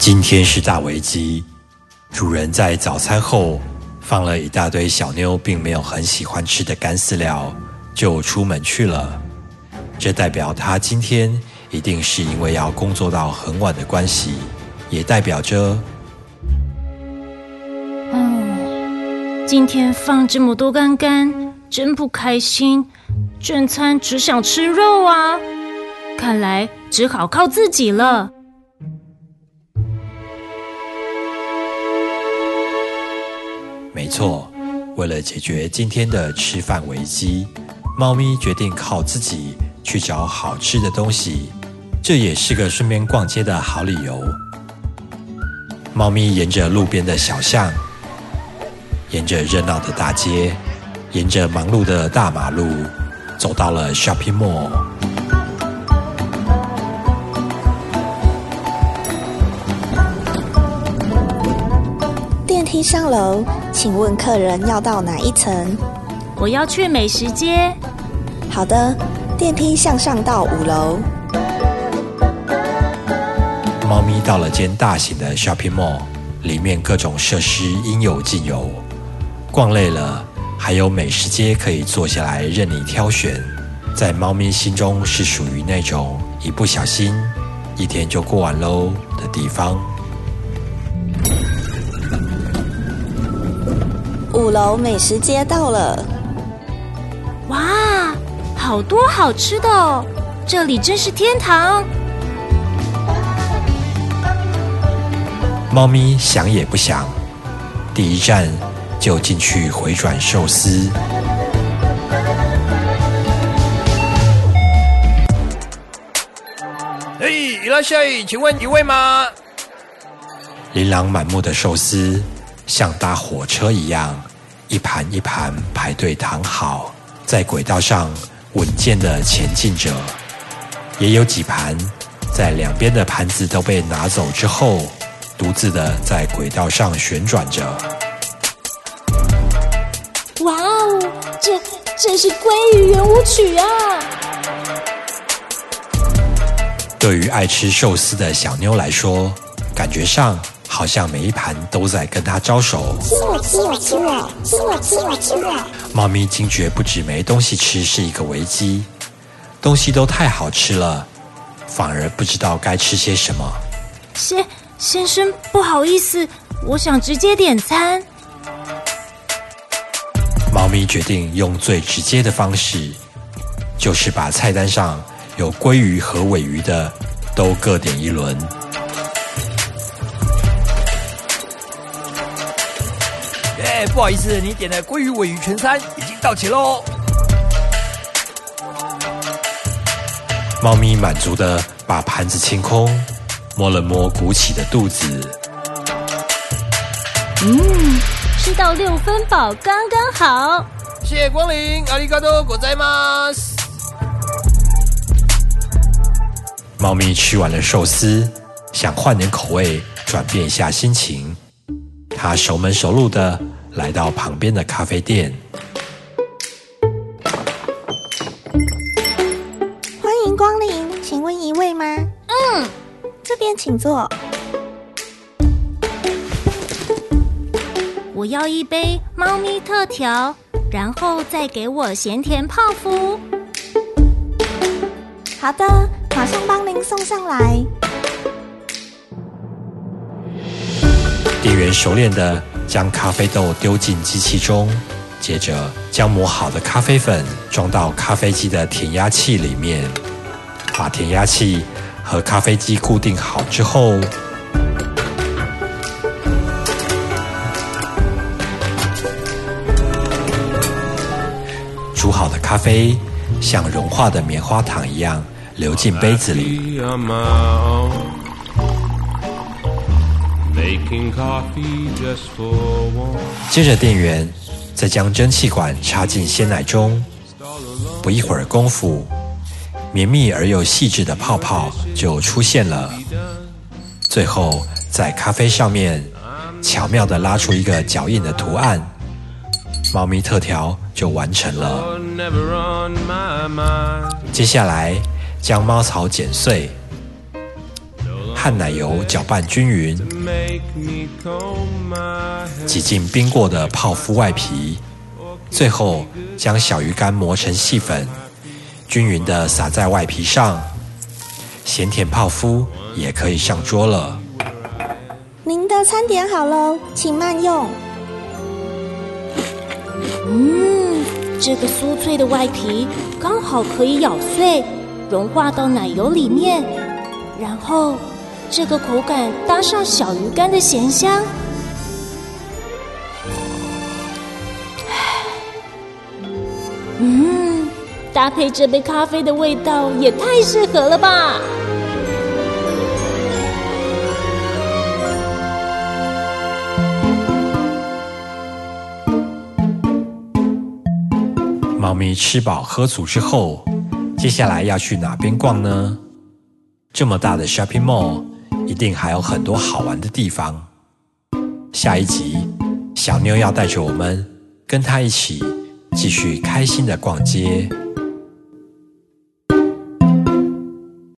今天是大危机，主人在早餐后放了一大堆小妞并没有很喜欢吃的干饲料，就出门去了。这代表他今天一定是因为要工作到很晚的关系，也代表着，嗯，今天放这么多干干，真不开心。正餐只想吃肉啊，看来只好靠自己了。没错，为了解决今天的吃饭危机，猫咪决定靠自己去找好吃的东西，这也是个顺便逛街的好理由。猫咪沿着路边的小巷，沿着热闹的大街，沿着忙碌的大马路，走到了 shopping mall。梯上楼，请问客人要到哪一层？我要去美食街。好的，电梯向上到五楼。猫咪到了间大型的 shopping mall，里面各种设施应有尽有。逛累了，还有美食街可以坐下来任你挑选。在猫咪心中是属于那种一不小心一天就过完喽的地方。五楼美食街到了，哇，好多好吃的哦！这里真是天堂。猫咪想也不想，第一站就进去回转寿司。哎，伊拉夏，请问一位吗？琳琅满目的寿司像搭火车一样。一盘一盘排队躺好，在轨道上稳健的前进着。也有几盘在两边的盘子都被拿走之后，独自的在轨道上旋转着。哇哦，这这是鲑鱼圆舞曲啊！对于爱吃寿司的小妞来说，感觉上。好像每一盘都在跟它招手。吃我吃我吃我吃我吃我吃我。猫咪惊觉不止没东西吃是一个危机，东西都太好吃了，反而不知道该吃些什么。先先生，不好意思，我想直接点餐。猫咪决定用最直接的方式，就是把菜单上有鲑鱼和尾鱼的都各点一轮。不好意思，你点的鲑鱼尾鱼全餐已经到齐喽。猫咪满足的把盘子清空，摸了摸鼓起的肚子。嗯，吃到六分饱刚刚好。谢谢光临，阿里嘎多，果在吗？猫咪吃完了寿司，想换点口味，转变一下心情。它熟门熟路的。来到旁边的咖啡店，欢迎光临，请问一位吗？嗯，这边请坐。我要一杯猫咪特调，然后再给我咸甜泡芙。好的，马上帮您送上来。店员熟练的。将咖啡豆丢进机器中，接着将磨好的咖啡粉装到咖啡机的填压器里面，把填压器和咖啡机固定好之后，煮好的咖啡像融化的棉花糖一样流进杯子里。接着，店员再将蒸汽管插进鲜奶中，不一会儿功夫，绵密而又细致的泡泡就出现了。最后，在咖啡上面巧妙地拉出一个脚印的图案，猫咪特调就完成了。接下来，将猫草剪碎。和奶油搅拌均匀，挤进冰过的泡芙外皮，最后将小鱼干磨成细粉，均匀的撒在外皮上。咸甜泡芙也可以上桌了。您的餐点好喽，请慢用。嗯，这个酥脆的外皮刚好可以咬碎，融化到奶油里面，然后这个口感搭上小鱼干的咸香，嗯，搭配这杯咖啡的味道也太适合了吧！猫咪吃饱喝足之后，接下来要去哪边逛呢？这么大的 shopping mall，一定还有很多好玩的地方。下一集，小妞要带着我们跟她一起继续开心的逛街。